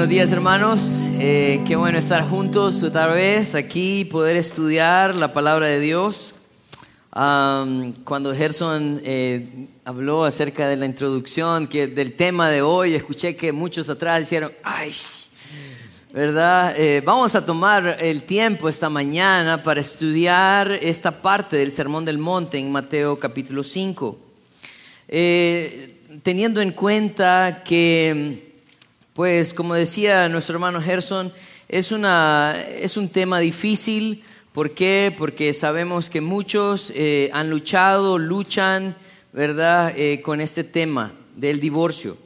Buenos días hermanos, Eh, qué bueno estar juntos otra vez aquí, poder estudiar la palabra de Dios. Am, cuando Gerson eh, habló acerca de la introducción, que del tema de hoy, escuché que muchos atrás dijeron, ¡ay! ¿Verdad? Eh, vamos a tomar el tiempo esta mañana para estudiar esta parte del Sermón del Monte en Mateo capítulo 5. Eh, teniendo en cuenta que pues como decía nuestro hermano Gerson, es, una, es un tema difícil. ¿Por qué? Porque sabemos que muchos eh, han luchado, luchan, ¿verdad?, Eh, con este tema del divorcio.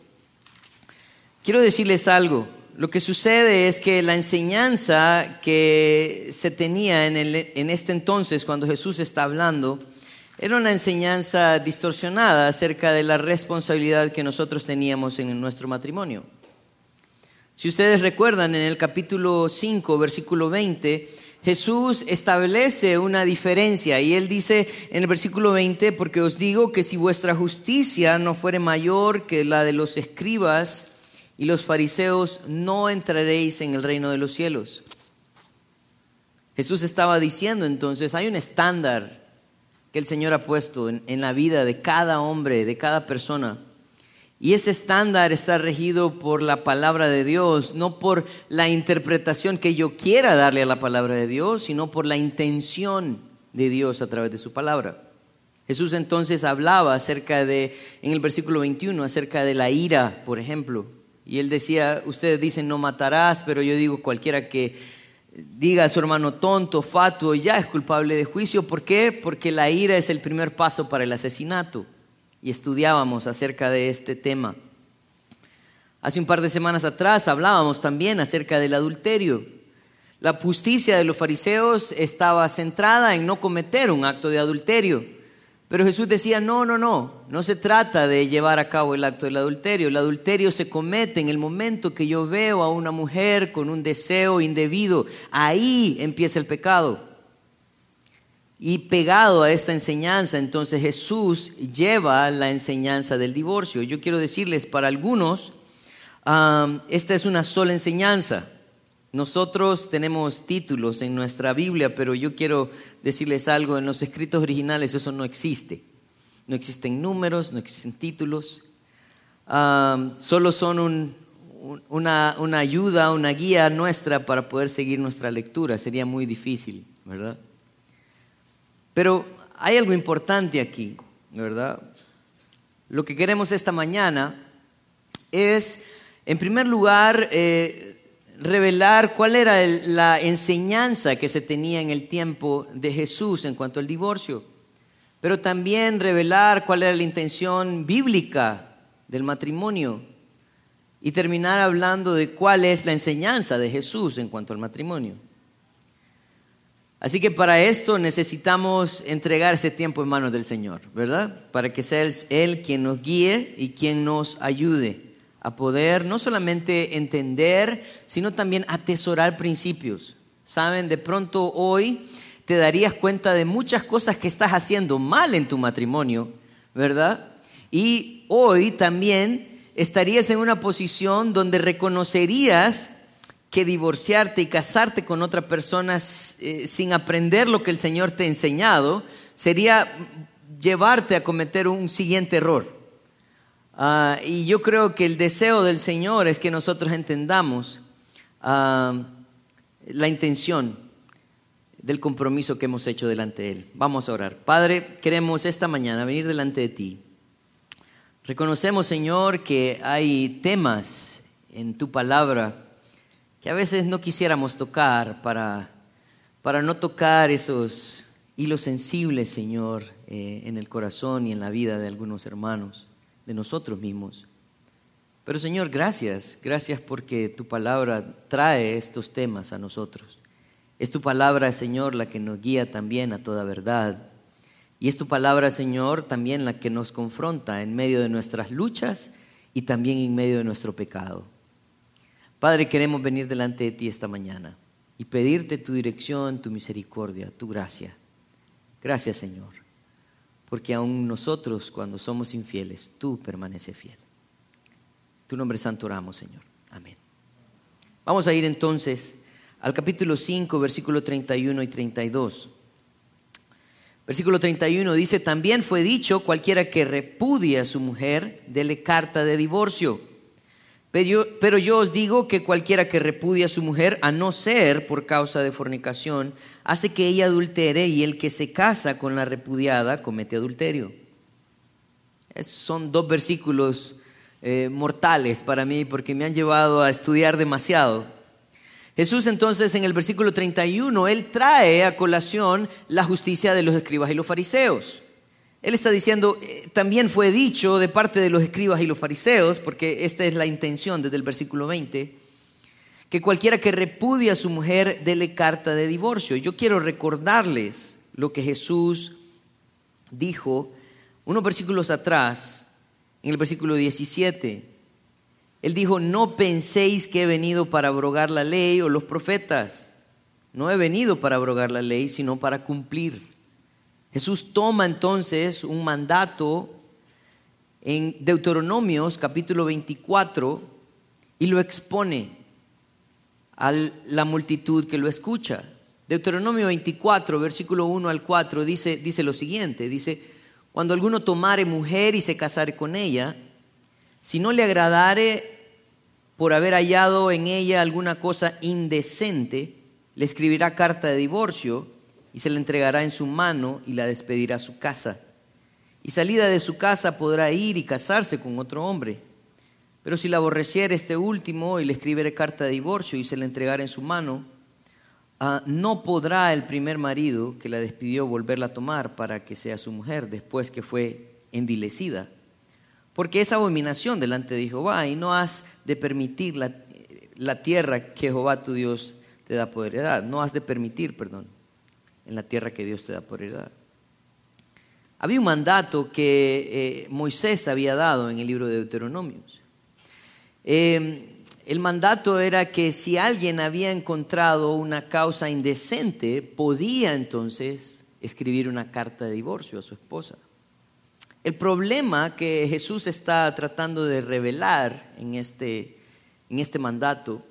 Quiero decirles algo. Lo que sucede es que la enseñanza que se tenía en, el- en este entonces, cuando Jesús está hablando, era una enseñanza distorsionada acerca de la responsabilidad que nosotros teníamos en nuestro matrimonio. Si ustedes recuerdan, en el capítulo 5, versículo 20, Jesús establece una diferencia y él dice en el versículo 20, porque os digo que si vuestra justicia no fuere mayor que la de los escribas y los fariseos, no entraréis en el reino de los cielos. Jesús estaba diciendo entonces, hay un estándar que el Señor ha puesto en, en la vida de cada hombre, de cada persona. Y ese estándar está regido por la palabra de Dios, no por la interpretación que yo quiera darle a la palabra de Dios, sino por la intención de Dios a través de su palabra. Jesús entonces hablaba acerca de, en el versículo 21, acerca de la ira, por ejemplo. Y él decía, ustedes dicen no matarás, pero yo digo cualquiera que diga a su hermano tonto, fatuo, ya es culpable de juicio. ¿Por qué? Porque la ira es el primer paso para el asesinato y estudiábamos acerca de este tema. Hace un par de semanas atrás hablábamos también acerca del adulterio. La justicia de los fariseos estaba centrada en no cometer un acto de adulterio. Pero Jesús decía, no, no, no, no se trata de llevar a cabo el acto del adulterio. El adulterio se comete en el momento que yo veo a una mujer con un deseo indebido. Ahí empieza el pecado. Y pegado a esta enseñanza, entonces Jesús lleva la enseñanza del divorcio. Yo quiero decirles, para algunos, esta es una sola enseñanza. Nosotros tenemos títulos en nuestra Biblia, pero yo quiero decirles algo, en los escritos originales eso no existe. No existen números, no existen títulos. Solo son un- un- una, una ayuda, una guía nuestra para poder seguir nuestra lectura. Sería muy difícil, ¿verdad? Pero hay algo importante aquí, ¿verdad? Lo que queremos esta mañana es, en primer lugar, eh, revelar cuál era la enseñanza que se tenía en el tiempo de Jesús en cuanto al divorcio, pero también revelar cuál era la intención bíblica del matrimonio y terminar hablando de cuál es la enseñanza de Jesús en cuanto al matrimonio. Así que para esto necesitamos entregar ese tiempo en manos del Señor, ¿verdad? Para que sea Él- quien nos guíe y quien nos ayude a poder no solamente entender, sino también atesorar principios. Saben, de pronto hoy te darías cuenta de muchas cosas que estás haciendo mal en tu matrimonio, ¿verdad? Y hoy también estarías en una posición donde reconocerías que divorciarte y casarte con otra persona eh, sin aprender lo que el Señor te ha enseñado sería llevarte a cometer un siguiente error. Ah, y yo creo que el deseo del Señor es que nosotros entendamos ah, la intención del compromiso que hemos hecho delante de Él. Vamos a orar. Padre, queremos esta mañana venir delante de ti. Reconocemos, Señor, que hay temas en tu palabra que a veces no quisiéramos tocar para, para no tocar esos hilos sensibles, Señor, eh, en el corazón y en la vida de algunos hermanos, de nosotros mismos. Pero Señor, gracias, gracias porque tu palabra trae estos temas a nosotros. Es tu palabra, Señor, la que nos guía también a toda verdad. Y es tu palabra, Señor, también la que nos confronta en medio de nuestras luchas y también en medio de nuestro pecado. Padre, queremos venir delante de ti esta mañana y pedirte tu dirección, tu misericordia, tu gracia. Gracias, Señor, porque aún nosotros, cuando somos infieles, tú permaneces fiel. Tu nombre santo oramos, Señor. Amén. Vamos a ir entonces al capítulo 5, versículo 31 y 32. Versículo 31 dice, también fue dicho, cualquiera que repudie a su mujer, dele carta de divorcio. Pero yo, os digo que cualquiera que repudie a su mujer, a no ser por causa de fornicación, hace que ella adultere y el que se casa con la repudiada comete adulterio. son dos versículos eh, mortales para mí porque me han llevado a estudiar demasiado. Jesús entonces en el versículo 31, él trae a colación la justicia de los escribas y los fariseos. Él está diciendo, eh, también fue dicho de parte de los escribas y los fariseos, porque esta es la intención desde el versículo 20, que cualquiera que repudie a su mujer dele carta de divorcio. Yo quiero recordarles lo que Jesús dijo unos versículos atrás, en el versículo 17. Él dijo, no penséis que he venido para abrogar la ley o los profetas. No he venido para abrogar la ley, sino para cumplir. Jesús toma entonces un mandato en Deuteronomios capítulo 24 y lo expone a la multitud que lo escucha. Deuteronomio 24, versículo 1 al 4 dice, dice lo siguiente, dice, cuando alguno tomare mujer y se casare con ella, si no le agradare por haber hallado en ella alguna cosa indecente, le escribirá carta de divorcio y se la entregará en su mano y la despedirá a su casa. Y salida de su casa podrá ir y casarse con otro hombre. Pero si la aborreciera este último y le escribiere carta de divorcio y se la entregara en su mano, ah, no podrá el primer marido que la despidió volverla a tomar para que sea su mujer después que fue envilecida porque es abominación delante de Jehová y no has de permitir la, tierra que Jehová tu Dios te da por heredad. No has de permitir, perdón, en la tierra que Dios te da por heredad. Había un mandato que eh, Moisés había dado en el libro de Deuteronomios. Eh, el mandato era que si alguien había encontrado una causa indecente, podía entonces escribir una carta de divorcio a su esposa. El problema que Jesús está tratando de revelar en este, en este mandato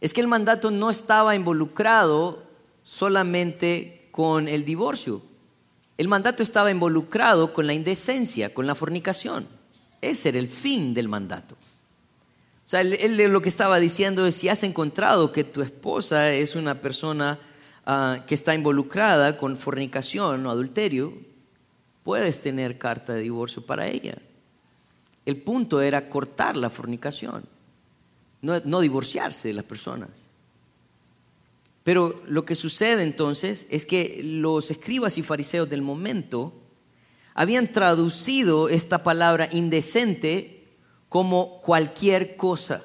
es que el mandato no estaba involucrado solamente con el divorcio. El mandato estaba involucrado con la indecencia, con la fornicación. Ese era el fin del mandato. O sea, él, lo que estaba diciendo es, si has encontrado que tu esposa es una persona ah, que está involucrada con fornicación o adulterio, puedes tener carta de divorcio para ella. El punto era cortar la fornicación, no, divorciarse de las personas. Pero lo que sucede entonces es que los escribas y fariseos del momento habían traducido esta palabra indecente como cualquier cosa.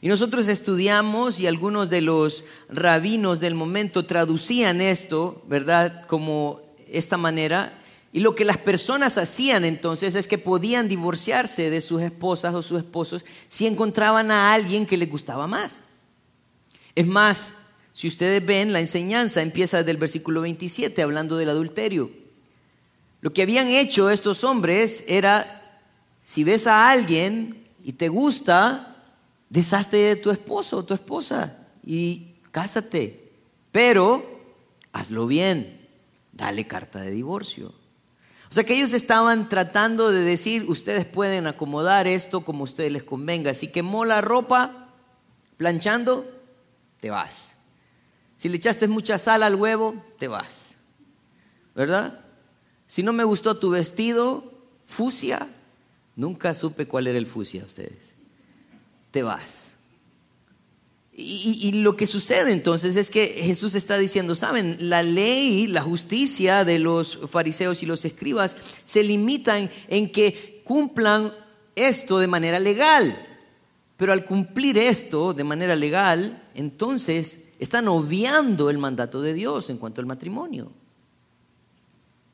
Y nosotros estudiamos y algunos de los rabinos del momento traducían esto, ¿verdad? Como esta manera y lo que las personas hacían entonces es que podían divorciarse de sus esposas o sus esposos si encontraban a alguien que les gustaba más. Es más, si ustedes ven, la enseñanza empieza desde el versículo 27 hablando del adulterio. Lo que habían hecho estos hombres era, si ves a alguien y te gusta, deshazte de tu esposo o tu esposa y cásate. Pero hazlo bien, dale carta de divorcio. O sea que ellos estaban tratando de decir, ustedes pueden acomodar esto como a ustedes les convenga. Si quemó la ropa planchando, te vas. Si le echaste mucha sal al huevo, te vas. ¿Verdad? Si no me gustó tu vestido, fusia, nunca supe cuál era el fusia ustedes. Te vas. Y, lo que sucede entonces es que Jesús está diciendo, saben, la ley, la justicia de los fariseos y los escribas se limitan en que cumplan esto de manera legal. Pero al cumplir esto de manera legal, entonces están obviando el mandato de Dios en cuanto al matrimonio.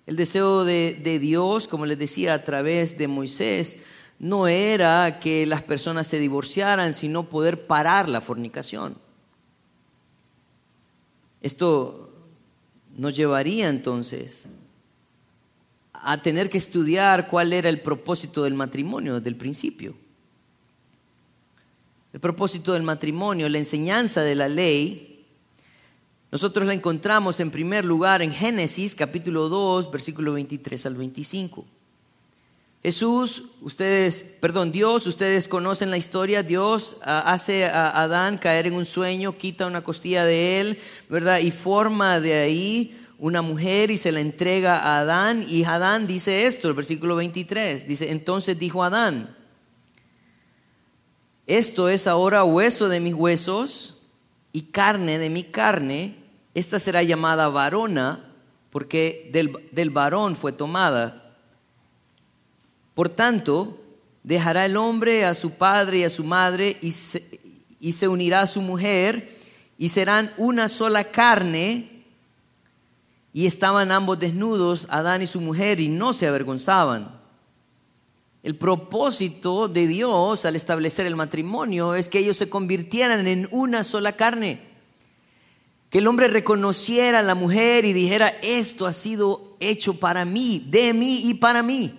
El deseo de, Dios, como les decía, a través de Moisés, no era que las personas se divorciaran, sino poder parar la fornicación. Esto nos llevaría entonces a tener que estudiar cuál era el propósito del matrimonio desde el principio. El propósito del matrimonio, la enseñanza de la ley, nosotros la encontramos en primer lugar en Génesis capítulo 2, versículo 23 al 25. Jesús, ustedes, perdón, Dios, ustedes conocen la historia, Dios ah, hace a Adán caer en un sueño, quita una costilla de él, ¿verdad? Y forma de ahí una mujer y se la entrega a Adán. Y Adán dice esto, el versículo 23, dice, entonces dijo Adán, esto es ahora hueso de mis huesos y carne de mi carne, esta será llamada varona porque del, del varón fue tomada. Por tanto, dejará el hombre a su padre y a su madre y se, unirá a su mujer y serán una sola carne. Y estaban ambos desnudos, Adán y su mujer, y no se avergonzaban. El propósito de Dios al establecer el matrimonio es que ellos se convirtieran en una sola carne. Que el hombre reconociera a la mujer y dijera, esto ha sido hecho para mí, de mí y para mí.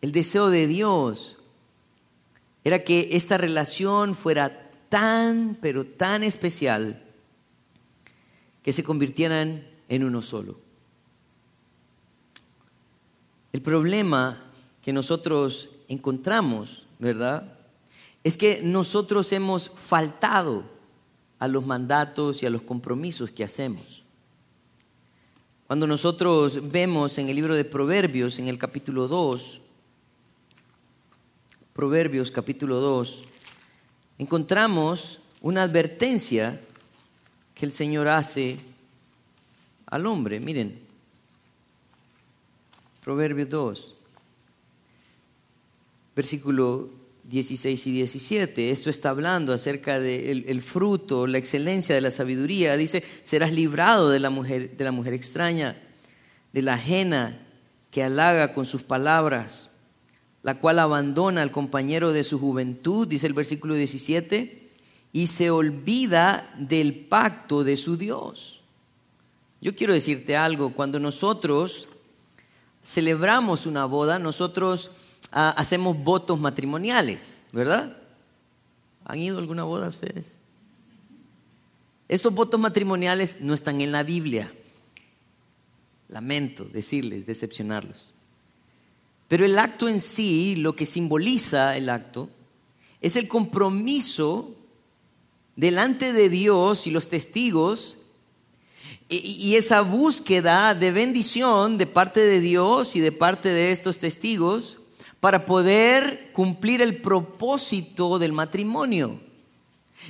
El deseo de Dios era que esta relación fuera tan, pero tan especial que se convirtieran en uno solo. El problema que nosotros encontramos, ¿verdad? Es que nosotros hemos faltado a los mandatos y a los compromisos que hacemos. Cuando nosotros vemos en el libro de Proverbios, en el capítulo 2, Proverbios capítulo 2, encontramos una advertencia que el Señor hace al hombre. Miren, Proverbios 2, versículo 16 y 17. Esto está hablando acerca del el fruto, la excelencia de la sabiduría. Dice, serás librado de la mujer, de la mujer extraña, de la ajena que halaga con sus palabras la cual abandona al compañero de su juventud, dice el versículo 17, y se olvida del pacto de su Dios. Yo quiero decirte algo, cuando nosotros celebramos una boda, nosotros ah, hacemos votos matrimoniales, ¿verdad? ¿Han ido alguna boda ustedes? Esos votos matrimoniales no están en la Biblia. Lamento decirles, decepcionarlos. Pero el acto en sí, lo que simboliza el acto, es el compromiso delante de Dios y los testigos y, esa búsqueda de bendición de parte de Dios y de parte de estos testigos para poder cumplir el propósito del matrimonio.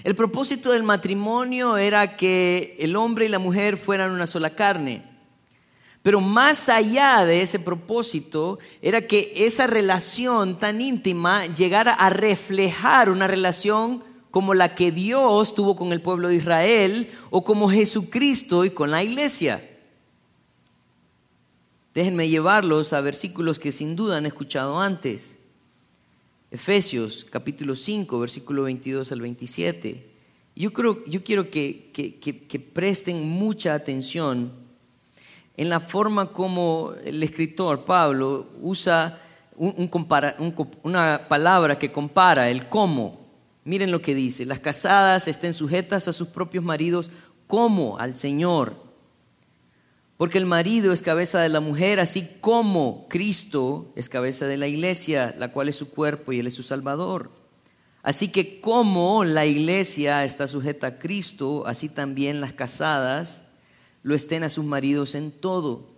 El propósito del matrimonio era que el hombre y la mujer fueran una sola carne. Pero más allá de ese propósito era que esa relación tan íntima llegara a reflejar una relación como la que Dios tuvo con el pueblo de Israel o como Jesucristo y con la iglesia. Déjenme llevarlos a versículos que sin duda han escuchado antes. Efesios capítulo 5, versículo 22 al 27. Yo, creo, yo quiero que, que presten mucha atención en la forma como el escritor Pablo usa una palabra que compara el cómo. Miren lo que dice, las casadas estén sujetas a sus propios maridos como al Señor. Porque el marido es cabeza de la mujer, así como Cristo es cabeza de la iglesia, la cual es su cuerpo y Él es su Salvador. Así que como la iglesia está sujeta a Cristo, así también las casadas lo estén a sus maridos en todo.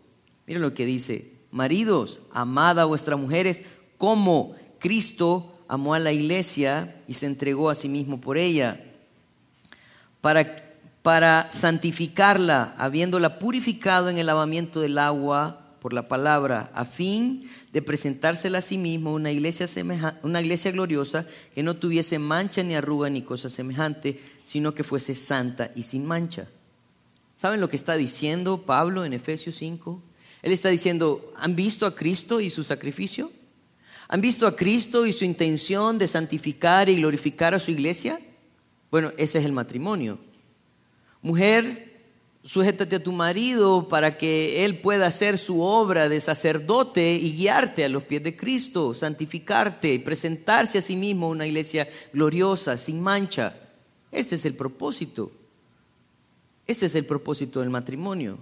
Miren lo que dice, maridos, amad a vuestras mujeres como Cristo amó a la iglesia y se entregó a sí mismo por ella, para, para santificarla, habiéndola purificado en el lavamiento del agua por la palabra, a fin de presentársela a sí mismo una iglesia, una iglesia gloriosa que no tuviese mancha ni arruga ni cosa semejante, sino que fuese santa y sin mancha. ¿Saben lo que está diciendo Pablo en Efesios 5? Él está diciendo, ¿han visto a Cristo y su sacrificio? ¿Han visto a Cristo y su intención de santificar y glorificar a su iglesia? Bueno, ese es el matrimonio. Mujer, Sujétate a tu marido para que él pueda hacer su obra de sacerdote y guiarte a los pies de Cristo, santificarte y presentarse a sí mismo una iglesia gloriosa, sin mancha. Este es el propósito. Este es el propósito del matrimonio.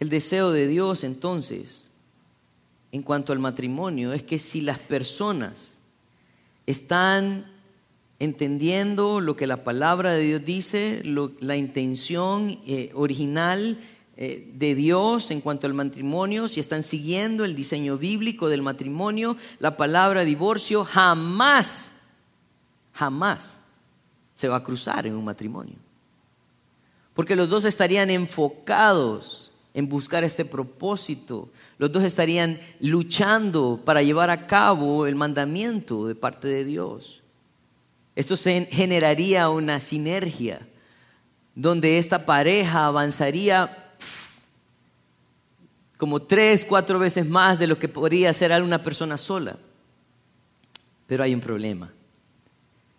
El deseo de Dios entonces, en cuanto al matrimonio, es que si las personas están entendiendo lo que la palabra de Dios dice, la intención eh, original eh, de Dios en cuanto al matrimonio, si están siguiendo el diseño bíblico del matrimonio, la palabra divorcio jamás, jamás se va a cruzar en un matrimonio. Porque los dos estarían enfocados en buscar este propósito. Los dos estarían luchando para llevar a cabo el mandamiento de parte de Dios. Esto generaría una sinergia donde esta pareja avanzaría como tres, cuatro veces más de lo que podría hacer una persona sola. Pero hay un problema.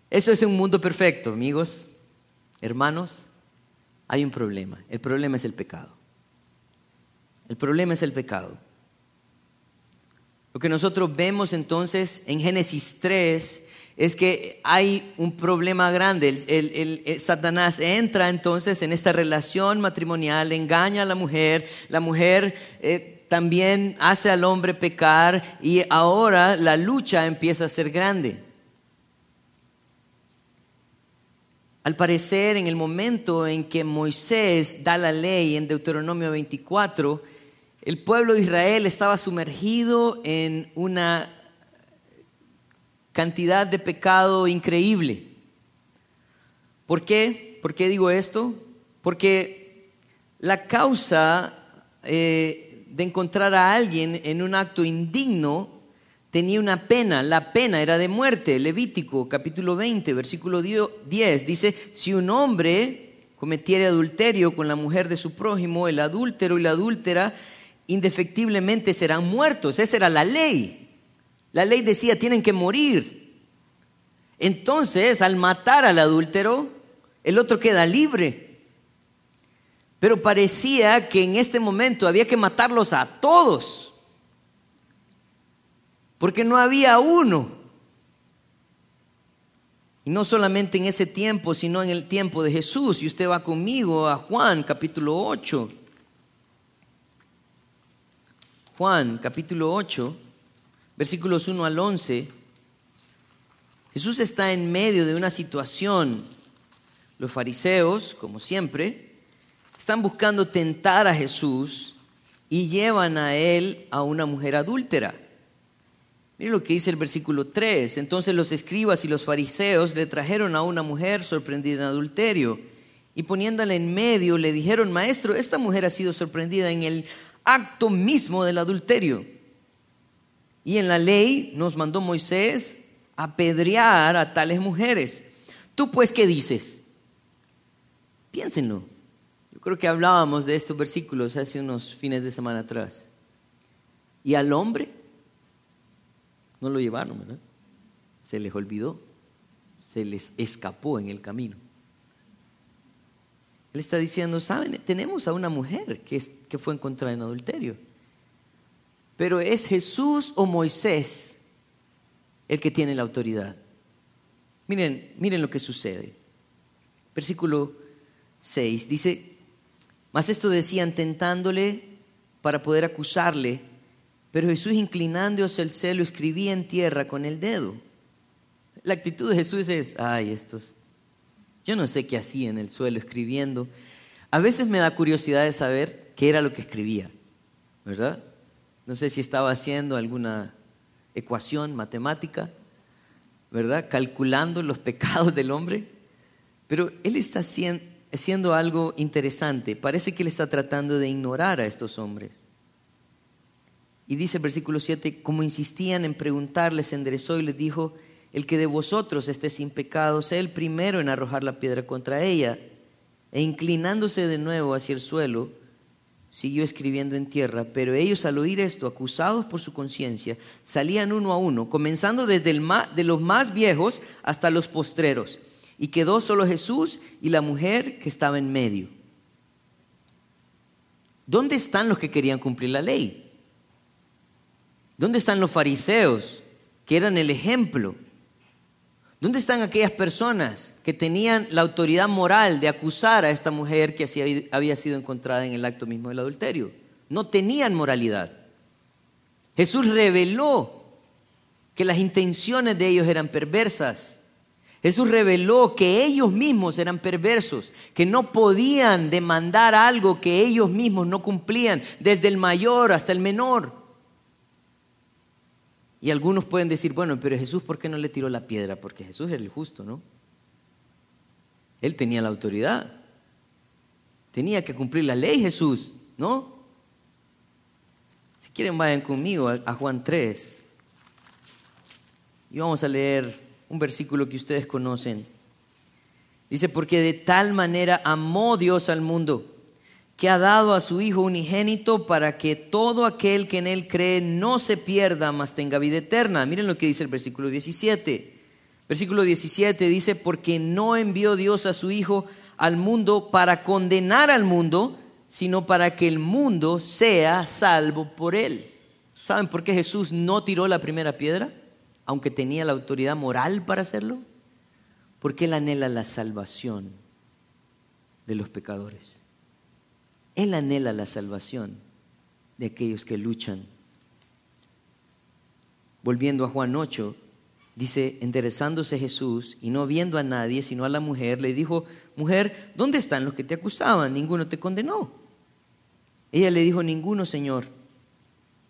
Eso es un mundo perfecto, amigos, hermanos. Hay un problema. El problema es el pecado. El problema es el pecado. Lo que nosotros vemos entonces en Génesis 3 es que hay un problema grande. El, Satanás entra entonces en esta relación matrimonial, engaña a la mujer, la mujer eh, también hace al hombre pecar y ahora la lucha empieza a ser grande. Al parecer, en el momento en que Moisés da la ley en Deuteronomio 24, el pueblo de Israel estaba sumergido en una cantidad de pecado increíble. ¿Por qué? ¿Por qué digo esto? Porque la causa eh, de encontrar a alguien en un acto indigno tenía una pena. La pena era de muerte. Levítico capítulo 20, versículo 10 dice, si un hombre cometiere adulterio con la mujer de su prójimo, el adúltero y la adúltera indefectiblemente serán muertos. Esa era la ley. La ley decía, tienen que morir. Entonces, al matar al adúltero, el otro queda libre. Pero parecía que en este momento había que matarlos a todos. Porque no había uno. Y no solamente en ese tiempo, sino en el tiempo de Jesús. Y usted va conmigo a Juan capítulo 8. Juan capítulo 8 versículos 1 al 11, Jesús está en medio de una situación. Los fariseos, como siempre, están buscando tentar a Jesús y llevan a él a una mujer adúltera. Miren lo que dice el versículo 3. Entonces los escribas y los fariseos le trajeron a una mujer sorprendida en adulterio y poniéndola en medio le dijeron, maestro, esta mujer ha sido sorprendida en el acto mismo del adulterio. Y en la ley nos mandó Moisés apedrear a tales mujeres. ¿Tú pues qué dices? Piénsenlo. Yo creo que hablábamos de estos versículos hace unos fines de semana atrás. ¿Y al hombre? No lo llevaron, ¿verdad? Se les olvidó. Se les escapó en el camino. Él está diciendo, ¿saben? Tenemos a una mujer que, fue encontrada en adulterio. Pero es Jesús o Moisés el que tiene la autoridad. Miren, miren lo que sucede. Versículo 6 dice, mas esto decían tentándole para poder acusarle, pero Jesús inclinándose al cielo escribía en tierra con el dedo. La actitud de Jesús es, ay, estos, yo no sé qué hacía en el suelo escribiendo. A veces me da curiosidad de saber qué era lo que escribía, ¿verdad? No sé si estaba haciendo alguna ecuación matemática, ¿verdad? Calculando los pecados del hombre. Pero él está haciendo algo interesante. Parece que él está tratando de ignorar a estos hombres. Y dice el versículo 7, como insistían en preguntarle, se enderezó y les dijo, el que de vosotros esté sin pecado, sea el primero en arrojar la piedra contra ella. E inclinándose de nuevo hacia el suelo, siguió escribiendo en tierra, pero ellos al oír esto, acusados por su conciencia, salían uno a uno, comenzando desde el de los más viejos hasta los postreros. y quedó solo Jesús y la mujer que estaba en medio. ¿Dónde están los que querían cumplir la ley? ¿Dónde están los fariseos que eran el ejemplo? ¿Dónde están aquellas personas que tenían la autoridad moral de acusar a esta mujer que así había sido encontrada en el acto mismo del adulterio? No tenían moralidad. Jesús reveló que las intenciones de ellos eran perversas. Jesús reveló que ellos mismos eran perversos, que no podían demandar algo que ellos mismos no cumplían, desde el mayor hasta el menor. Y algunos pueden decir, bueno, pero Jesús, ¿por qué no le tiró la piedra? Porque Jesús era el justo, ¿no? Él tenía la autoridad. Tenía que cumplir la ley Jesús, ¿no? Si quieren, vayan conmigo a, Juan 3. Y vamos a leer un versículo que ustedes conocen. Dice, porque de tal manera amó Dios al mundo, que ha dado a su Hijo unigénito para que todo aquel que en Él cree no se pierda, mas tenga vida eterna. Miren lo que dice el versículo 17. Versículo 17 dice, porque no envió Dios a su Hijo al mundo para condenar al mundo, sino para que el mundo sea salvo por Él. ¿Saben por qué Jesús no tiró la primera piedra? aunque tenía la autoridad moral para hacerlo? Porque Él anhela la salvación de los pecadores. Él anhela la salvación de aquellos que luchan. Volviendo a Juan 8, dice, enderezándose Jesús y no viendo a nadie, sino a la mujer, le dijo, mujer, ¿dónde están los que te acusaban? Ninguno te condenó. Ella le dijo, ninguno, Señor.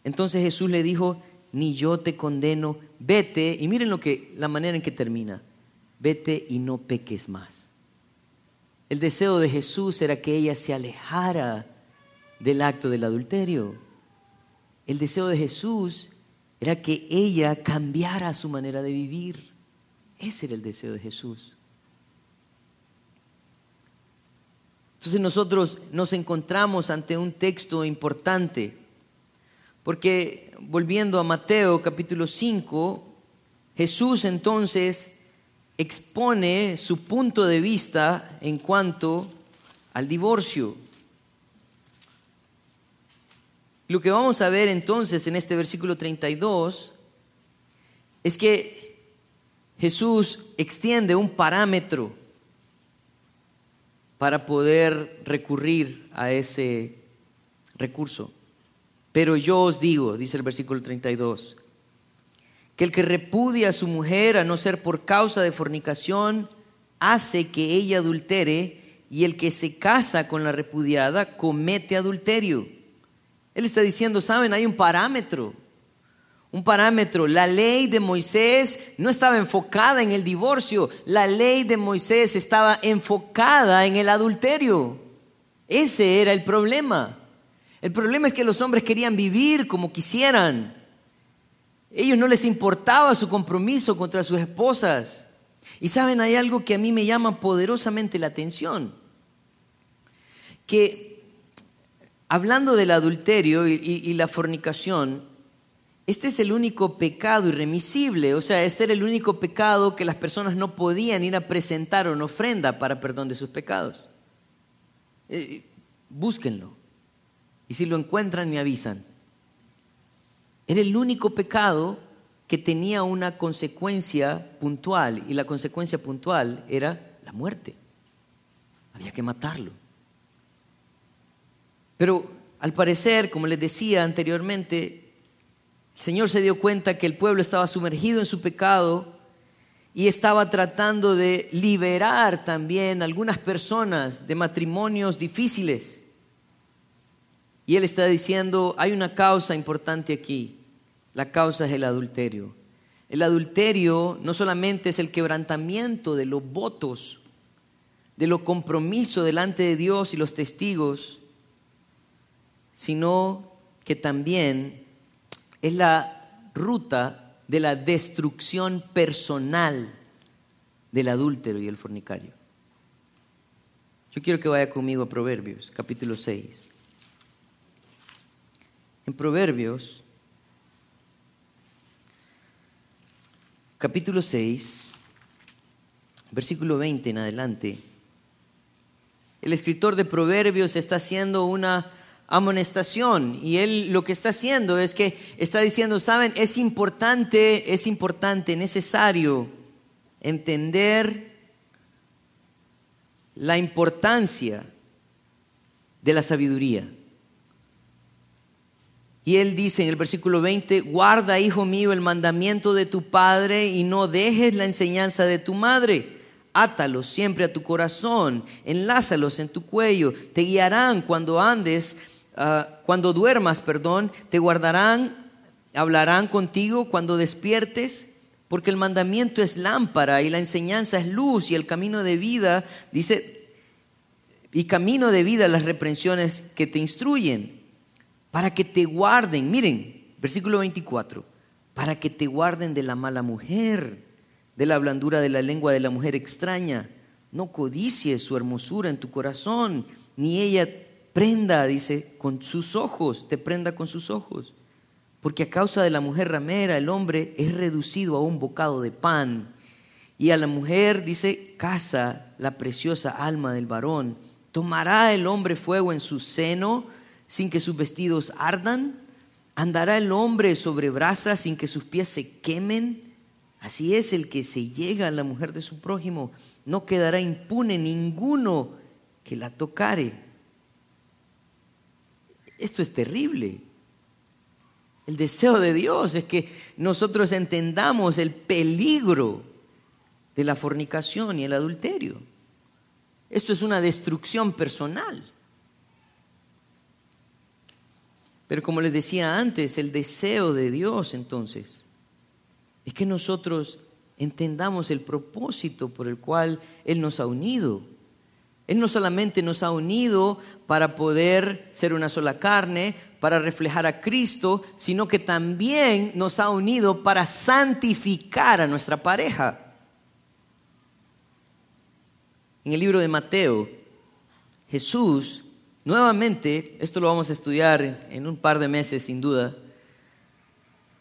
Entonces Jesús le dijo, ni yo te condeno, vete, y miren lo que, la manera en que termina, vete y no peques más. El deseo de Jesús era que ella se alejara del acto del adulterio. El deseo de Jesús era que ella cambiara su manera de vivir. Ese era el deseo de Jesús. Entonces nosotros nos encontramos ante un texto importante porque volviendo a Mateo capítulo 5, Jesús entonces expone su punto de vista en cuanto al divorcio. Lo que vamos a ver entonces en este versículo 32 es que Jesús extiende un parámetro para poder recurrir a ese recurso. Pero yo os digo, dice el versículo 32, que el que repudia a su mujer a no ser por causa de fornicación, hace que ella adultere, y el que se casa con la repudiada comete adulterio. Él está diciendo, saben, hay un parámetro, un parámetro. La ley de Moisés no estaba enfocada en el divorcio, la ley de Moisés estaba enfocada en el adulterio. Ese era el problema. El problema es que los hombres querían vivir como quisieran. Ellos no les importaba su compromiso contra sus esposas. Y saben, hay algo que a mí me llama poderosamente la atención. Que hablando del adulterio y, la fornicación, este es el único pecado irremisible. O sea, este era el único pecado que las personas no podían ir a presentar una ofrenda para perdón de sus pecados. Eh, búsquenlo. Y si lo encuentran, me avisan. Era el único pecado que tenía una consecuencia puntual y la consecuencia puntual era la muerte. Había que matarlo. Pero al parecer, como les decía anteriormente, el Señor se dio cuenta que el pueblo estaba sumergido en su pecado y estaba tratando de liberar también algunas personas de matrimonios difíciles. Y él está diciendo, hay una causa importante aquí. La causa es el adulterio. El adulterio no solamente es el quebrantamiento de los votos, de lo compromiso delante de Dios y los testigos, sino que también es la ruta de la destrucción personal del adúltero y el fornicario. Yo quiero que vaya conmigo a Proverbios, capítulo 6 en Proverbios, capítulo 6, versículo 20 en adelante. El escritor de Proverbios está haciendo una amonestación y él lo que está haciendo es que está diciendo, saben, es importante, es importante, necesario entender la importancia de la sabiduría. Y él dice en el versículo 20, guarda, hijo mío, el mandamiento de tu padre y no dejes la enseñanza de tu madre. Átalos siempre a tu corazón, enlázalos en tu cuello, te guiarán cuando andes, ah, cuando duermas, perdón, te guardarán, hablarán contigo cuando despiertes, porque el mandamiento es lámpara y la enseñanza es luz y el camino de vida, dice, y camino de vida las reprensiones que te instruyen para que te guarden, miren, versículo 24, para que te guarden de la mala mujer, de la blandura de la lengua de la mujer extraña. No codicies su hermosura en tu corazón, ni ella prenda, dice, con sus ojos, te prenda con sus ojos. Porque a causa de la mujer ramera el hombre es reducido a un bocado de pan. Y a la mujer, dice, casa la preciosa alma del varón. Tomará el hombre fuego en su seno sin que sus vestidos ardan? ¿Andará el hombre sobre brasas sin que sus pies se quemen? Así es el que se llega a la mujer de su prójimo. No quedará impune ninguno que la tocare. Esto es terrible. El deseo de Dios es que nosotros entendamos el peligro de la fornicación y el adulterio. Esto es una destrucción personal. Pero como les decía antes, el deseo de Dios entonces es que nosotros entendamos el propósito por el cual Él nos ha unido. Él no solamente nos ha unido para poder ser una sola carne, para reflejar a Cristo, sino que también nos ha unido para santificar a nuestra pareja. En el libro de Mateo, Jesús Nuevamente, esto lo vamos a estudiar en un par de meses sin duda.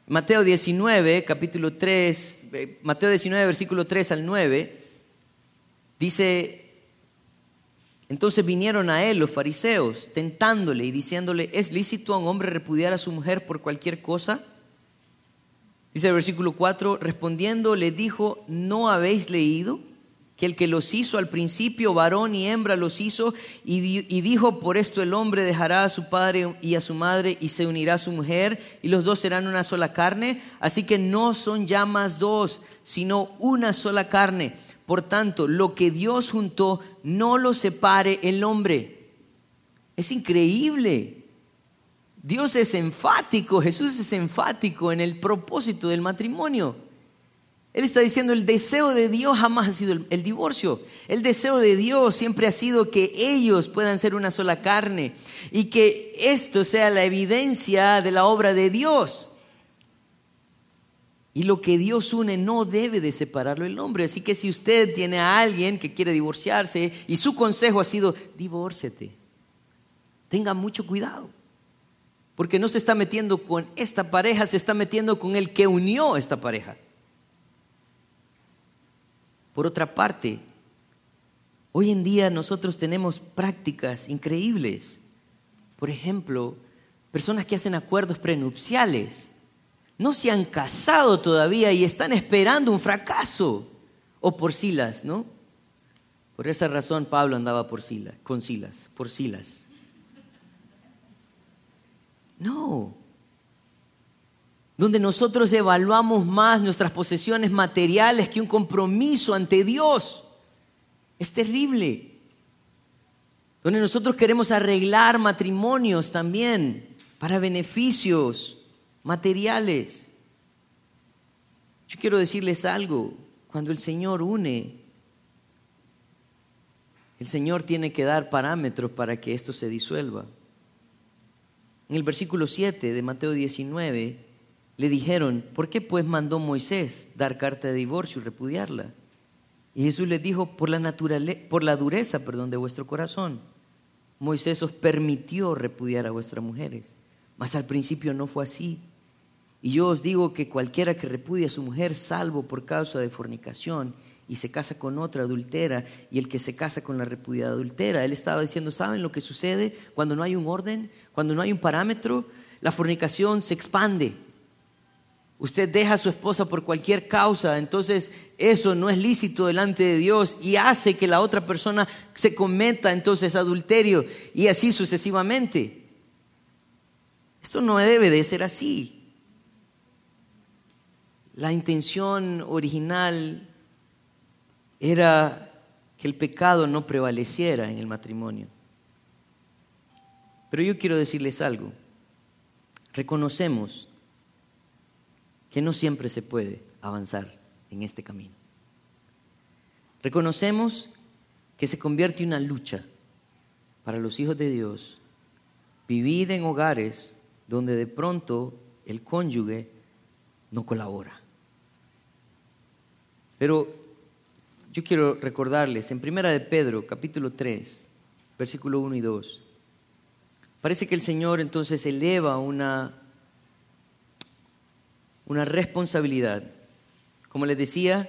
Mateo 19, capítulo 3, eh, Mateo 19, versículo 3 al 9, dice, entonces vinieron a él los fariseos, tentándole y diciéndole, ¿es lícito a un hombre repudiar a su mujer por cualquier cosa? Dice el versículo 4, respondiendo le dijo, ¿no habéis leído? Que el que los hizo al principio, varón y hembra los hizo, y, dijo, por esto el hombre dejará a su padre y a su madre y se unirá a su mujer, y los dos serán una sola carne, así que no son ya más dos, sino una sola carne. Por tanto, lo que Dios juntó, no lo separe el hombre. Es increíble. Dios es enfático, Jesús es enfático en el propósito del matrimonio. Él está diciendo, el deseo de Dios jamás ha sido el, divorcio. El deseo de Dios siempre ha sido que ellos puedan ser una sola carne y que esto sea la evidencia de la obra de Dios. Y lo que Dios une no debe de separarlo el hombre. Así que si usted tiene a alguien que quiere divorciarse y su consejo ha sido, divórciate, tenga mucho cuidado. Porque no se está metiendo con esta pareja, se está metiendo con el que unió esta pareja. Por otra parte, hoy en día nosotros tenemos prácticas increíbles. Por ejemplo, personas que hacen acuerdos prenupciales. No se han casado todavía y están esperando un fracaso. O por Silas, ¿no? Por esa razón Pablo andaba por Silas, con Silas, por Silas. No, donde nosotros evaluamos más nuestras posesiones materiales que un compromiso ante Dios. Es terrible. Donde nosotros queremos arreglar matrimonios también para beneficios materiales. Yo quiero decirles algo, cuando el Señor une, el Señor tiene que dar parámetros para que esto se disuelva. En el versículo 7 de Mateo 19 le dijeron, ¿por qué pues mandó Moisés dar carta de divorcio y repudiarla? Y Jesús les dijo, por la, por la dureza perdón, de vuestro corazón. Moisés os permitió repudiar a vuestras mujeres, mas al principio no fue así. Y yo os digo que cualquiera que repudia a su mujer, salvo por causa de fornicación, y se casa con otra adultera y el que se casa con la repudiada adultera. Él estaba diciendo, ¿saben lo que sucede cuando no hay un orden, cuando no hay un parámetro? La fornicación se expande. Usted deja a su esposa por cualquier causa, entonces eso no es lícito delante de Dios y hace que la otra persona se cometa entonces adulterio y así sucesivamente. Esto no debe de ser así. La intención original era que el pecado no prevaleciera en el matrimonio. Pero yo quiero decirles algo. Reconocemos que no siempre se puede avanzar en este camino. Reconocemos que se convierte en una lucha para los hijos de Dios vivir en hogares donde de pronto el cónyuge no colabora. Pero yo quiero recordarles en Primera de Pedro, capítulo 3, versículo 1 y 2. Parece que el Señor entonces eleva una, una responsabilidad, como les decía,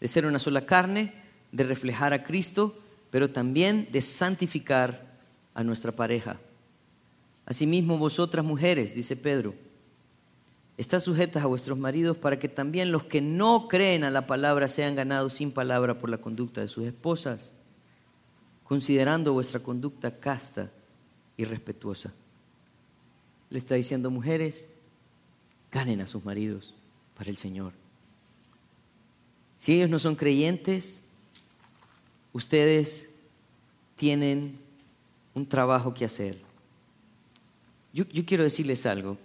de ser una sola carne, de reflejar a Cristo, pero también de santificar a nuestra pareja. Asimismo, vosotras mujeres, dice Pedro, Estad sujetas a vuestros maridos para que también los que no creen a la palabra sean ganados sin palabra por la conducta de sus esposas, considerando vuestra conducta casta y respetuosa. Le está diciendo, mujeres, ganen a sus maridos para el Señor. Si ellos no son creyentes, ustedes tienen un trabajo que hacer. Yo, yo quiero decirles algo.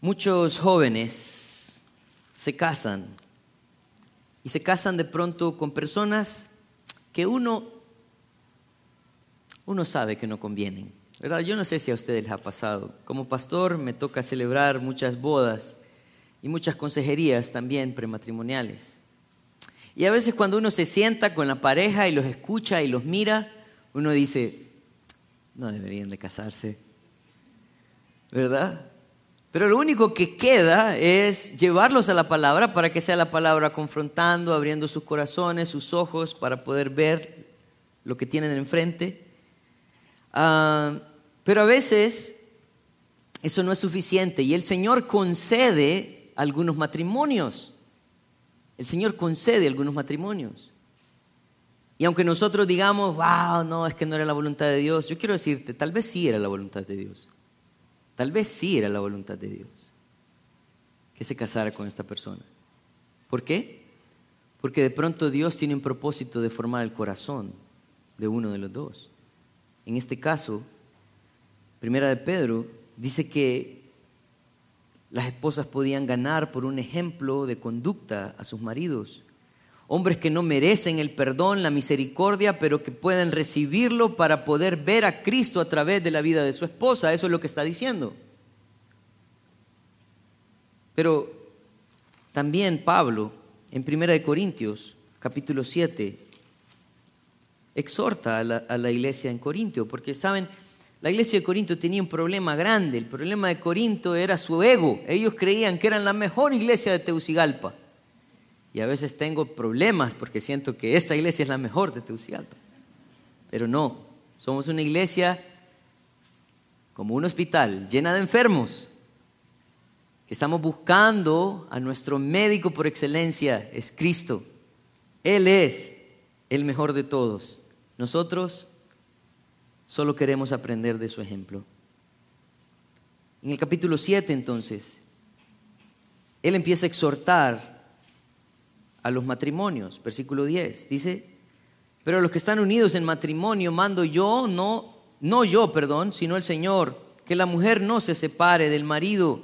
Muchos jóvenes se casan y se casan de pronto con personas que uno, uno sabe que no convienen. ¿Verdad? Yo no sé si a ustedes les ha pasado. Como pastor me toca celebrar muchas bodas y muchas consejerías también prematrimoniales. Y a veces cuando uno se sienta con la pareja y los escucha y los mira, uno dice, no deberían de casarse, ¿verdad? Pero lo único que queda es llevarlos a la palabra para que sea la palabra confrontando, abriendo sus corazones, sus ojos, para poder ver lo que tienen enfrente. Ah, pero a veces eso no es suficiente y el Señor concede algunos matrimonios. El Señor concede algunos matrimonios. Y aunque nosotros digamos, wow, no, es que no era la voluntad de Dios, yo quiero decirte, tal vez sí era la voluntad de Dios. Tal vez sí era la voluntad de Dios que se casara con esta persona. ¿Por qué? Porque de pronto Dios tiene un propósito de formar el corazón de uno de los dos. En este caso, Primera de Pedro dice que las esposas podían ganar por un ejemplo de conducta a sus maridos hombres que no merecen el perdón, la misericordia, pero que pueden recibirlo para poder ver a Cristo a través de la vida de su esposa. Eso es lo que está diciendo. Pero también Pablo, en 1 Corintios, capítulo 7, exhorta a la, iglesia en Corintio, porque saben, la iglesia de Corinto tenía un problema grande. El problema de Corinto era su ego. Ellos creían que eran la mejor iglesia de Teucigalpa y a veces tengo problemas porque siento que esta iglesia es la mejor de Tegucigalpa. Pero no, somos una iglesia como un hospital llena de enfermos, que estamos buscando a nuestro médico por excelencia, es Cristo. Él es el mejor de todos. Nosotros solo queremos aprender de su ejemplo. En el capítulo 7 entonces, Él empieza a exhortar a los matrimonios. Versículo 10 dice, pero los que están unidos en matrimonio mando yo, no, no yo, perdón, sino el Señor, que la mujer no se separe del marido.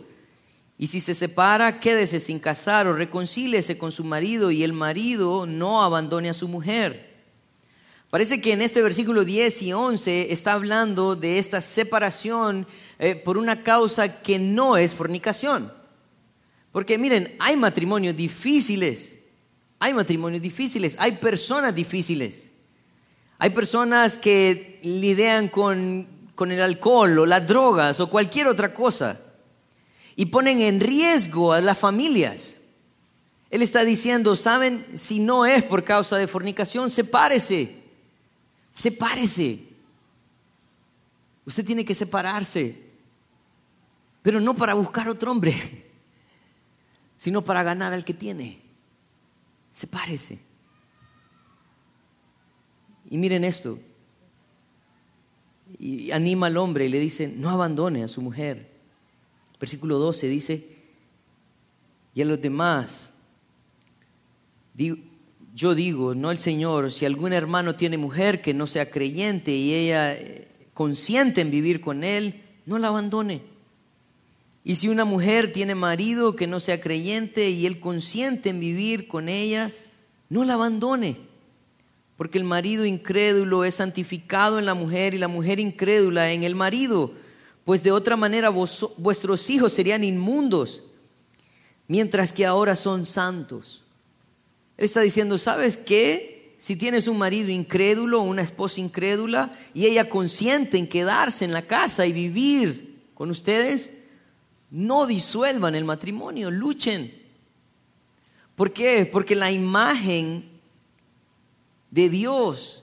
Y si se separa, quédese sin casar o reconcíliese con su marido y el marido no abandone a su mujer. Parece que en este versículo 10 y 11 está hablando de esta separación eh, por una causa que no es fornicación. Porque miren, hay matrimonios difíciles hay matrimonios difíciles, hay personas difíciles. Hay personas que lidian con, con el alcohol o las drogas o cualquier otra cosa y ponen en riesgo a las familias. Él está diciendo, ¿saben? Si no es por causa de fornicación, sepárese. Sepárese. Usted tiene que separarse. Pero no para buscar otro hombre, sino para ganar al que tiene. Sepárese. Y miren esto. Y anima al hombre y le dice, no abandone a su mujer. Versículo 12 dice, y a los demás, yo digo, no el Señor, si algún hermano tiene mujer que no sea creyente y ella eh, consiente en vivir con él, no la abandone. Y si una mujer tiene marido que no sea creyente y él consiente en vivir con ella, no la abandone. Porque el marido incrédulo es santificado en la mujer y la mujer incrédula en el marido. Pues de otra manera vuestros hijos serían inmundos, mientras que ahora son santos. Está diciendo, ¿sabes qué? Si tienes un marido incrédulo una esposa incrédula y ella consiente en quedarse en la casa y vivir con ustedes, no disuelvan el matrimonio, luchen. ¿Por qué? Porque la imagen de Dios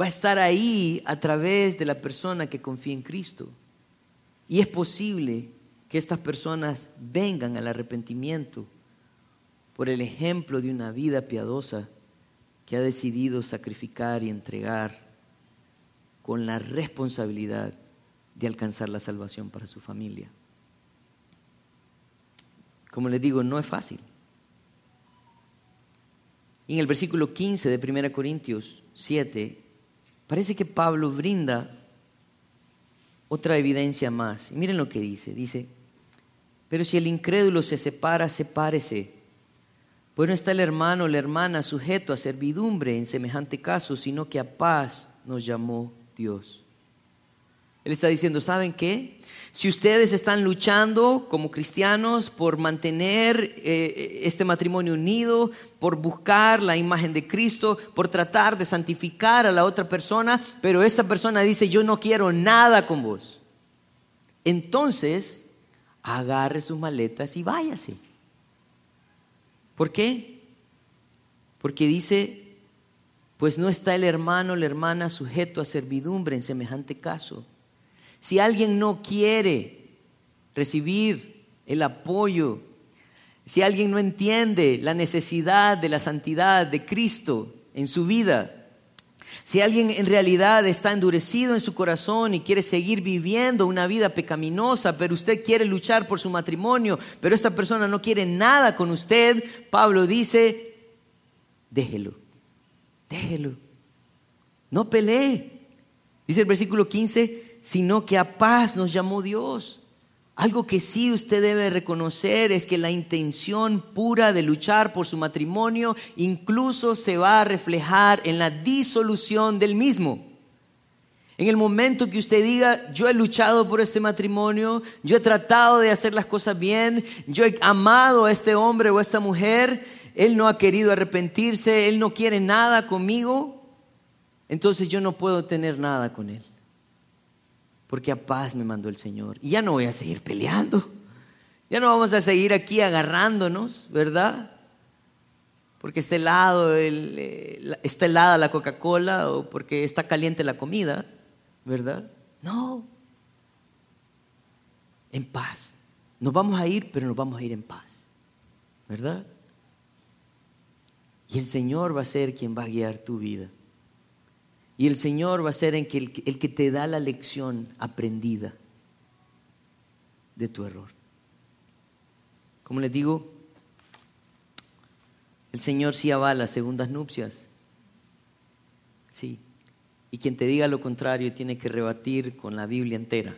va a estar ahí a través de la persona que confía en Cristo. Y es posible que estas personas vengan al arrepentimiento por el ejemplo de una vida piadosa que ha decidido sacrificar y entregar con la responsabilidad de alcanzar la salvación para su familia. Como les digo, no es fácil. En el versículo 15 de 1 Corintios 7, parece que Pablo brinda otra evidencia más. Y miren lo que dice. Dice, pero si el incrédulo se separa, sepárese. Pues no está el hermano o la hermana sujeto a servidumbre en semejante caso, sino que a paz nos llamó Dios. Él está diciendo, ¿saben qué? Si ustedes están luchando como cristianos por mantener eh, este matrimonio unido, por buscar la imagen de Cristo, por tratar de santificar a la otra persona, pero esta persona dice, yo no quiero nada con vos. Entonces, agarre sus maletas y váyase. ¿Por qué? Porque dice, pues no está el hermano o la hermana sujeto a servidumbre en semejante caso si alguien no quiere recibir el apoyo, si alguien no entiende la necesidad de la santidad de Cristo en su vida, si alguien en realidad está endurecido en su corazón y quiere seguir viviendo una vida pecaminosa, pero usted quiere luchar por su matrimonio, pero esta persona no quiere nada con usted, Pablo dice, déjelo, déjelo, no pelee. Dice el versículo 15, sino que a paz nos llamó Dios. Algo que sí usted debe reconocer es que la intención pura de luchar por su matrimonio incluso se va a reflejar en la disolución del mismo. En el momento que usted diga, yo he luchado por este matrimonio, yo he tratado de hacer las cosas bien, yo he amado a este hombre o a esta mujer, él no ha querido arrepentirse, él no quiere nada conmigo, entonces yo no puedo tener nada con él porque a paz me mandó el Señor. Y ya no voy a seguir peleando. Ya no vamos a seguir aquí agarrándonos, ¿verdad? Porque está helado, eh, está helada la Coca-Cola o porque está caliente la comida, ¿verdad? No. En paz. Nos vamos a ir, pero nos vamos a ir en paz, ¿verdad? Y el Señor va a ser quien va a guiar tu vida. Y el Señor va a ser el que, el que te da la lección aprendida de tu error. Como les digo, el Señor sí avala segundas nupcias. Sí. Y quien te diga lo contrario tiene que rebatir con la Biblia entera.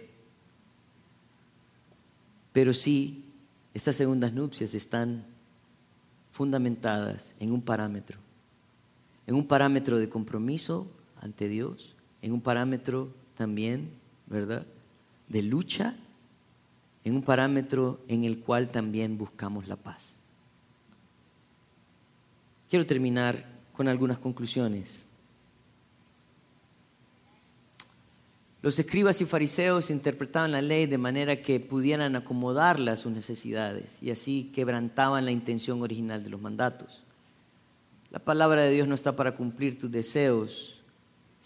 Pero sí, estas segundas nupcias están fundamentadas en un parámetro, en un parámetro de compromiso ante Dios, en un parámetro también, ¿verdad? De lucha, en un parámetro en el cual también buscamos la paz. Quiero terminar con algunas conclusiones. Los escribas y fariseos interpretaban la ley de manera que pudieran acomodarla a sus necesidades y así quebrantaban la intención original de los mandatos. La palabra de Dios no está para cumplir tus deseos,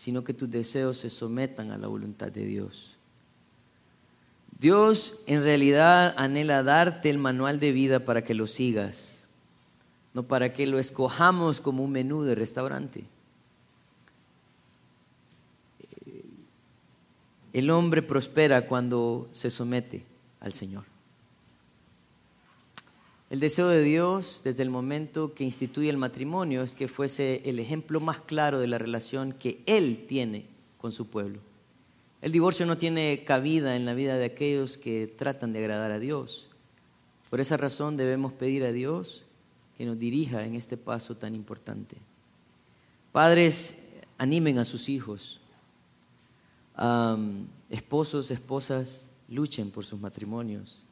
sino que tus deseos se sometan a la voluntad de Dios. Dios en realidad anhela darte el manual de vida para que lo sigas, no para que lo escojamos como un menú de restaurante. El hombre prospera cuando se somete al Señor. El deseo de Dios desde el momento que instituye el matrimonio es que fuese el ejemplo más claro de la relación que Él tiene con su pueblo. El divorcio no tiene cabida en la vida de aquellos que tratan de agradar a Dios. Por esa razón debemos pedir a Dios que nos dirija en este paso tan importante. Padres, animen a sus hijos esposos, esposas, luchen por sus matrimonios.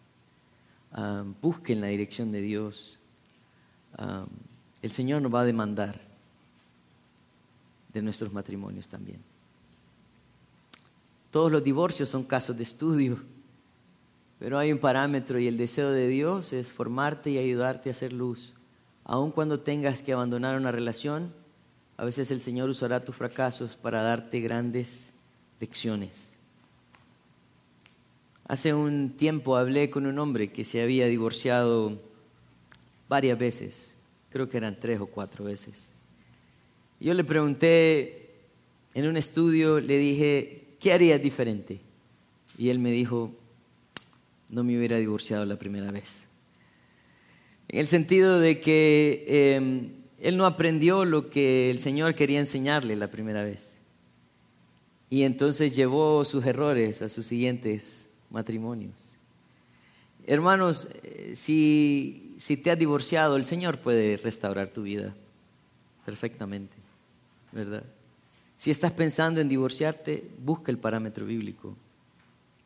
Busquen la dirección de Dios. el Señor nos va a demandar de nuestros matrimonios también. Todos los divorcios son casos de estudio, pero hay un parámetro y el deseo de Dios es formarte y ayudarte a hacer luz. Aun cuando tengas que abandonar una relación, a veces el Señor usará tus fracasos para darte grandes lecciones. Hace un tiempo hablé con un hombre que se había divorciado varias veces, creo que eran tres o cuatro veces. Yo le pregunté en un estudio, le dije, ¿qué harías diferente? Y él me dijo, no me hubiera divorciado la primera vez. En el sentido de que em, él no aprendió lo que el Señor quería enseñarle la primera vez. Y entonces llevó sus errores a sus siguientes matrimonios. Hermanos, eh, si, si te has divorciado, el Señor puede restaurar tu vida perfectamente, ¿verdad? Si estás pensando en divorciarte, busca el parámetro bíblico,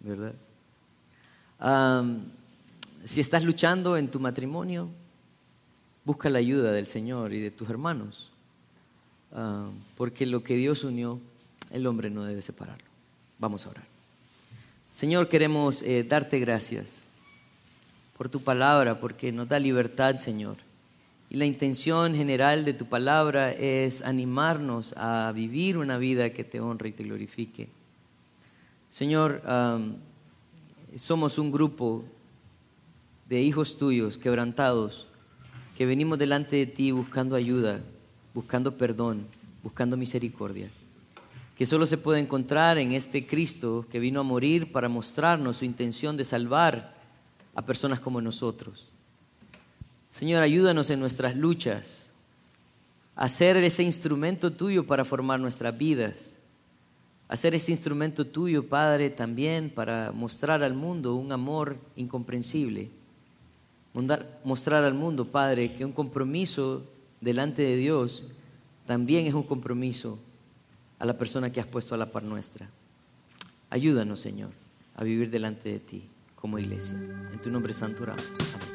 ¿verdad? si estás luchando en tu matrimonio, busca la ayuda del Señor y de tus hermanos, porque lo que Dios unió el hombre no debe separarlo. Vamos a orar. Señor, queremos eh, darte gracias por tu palabra, porque nos da libertad, Señor. Y la intención general de tu palabra es animarnos a vivir una vida que te honre y te glorifique. Señor, somos un grupo de hijos tuyos quebrantados que venimos delante de ti buscando ayuda, buscando perdón, buscando misericordia que solo se puede encontrar en este Cristo que vino a morir para mostrarnos su intención de salvar a personas como nosotros. Señor, ayúdanos en nuestras luchas a ser ese instrumento tuyo para formar nuestras vidas, a ser ese instrumento tuyo, Padre, también para mostrar al mundo un amor incomprensible, mostrar al mundo, Padre, que un compromiso delante de Dios también es un compromiso a la persona que has puesto a la par nuestra. Ayúdanos, Señor, a vivir delante de ti como iglesia. En tu nombre santo oramos. Amén.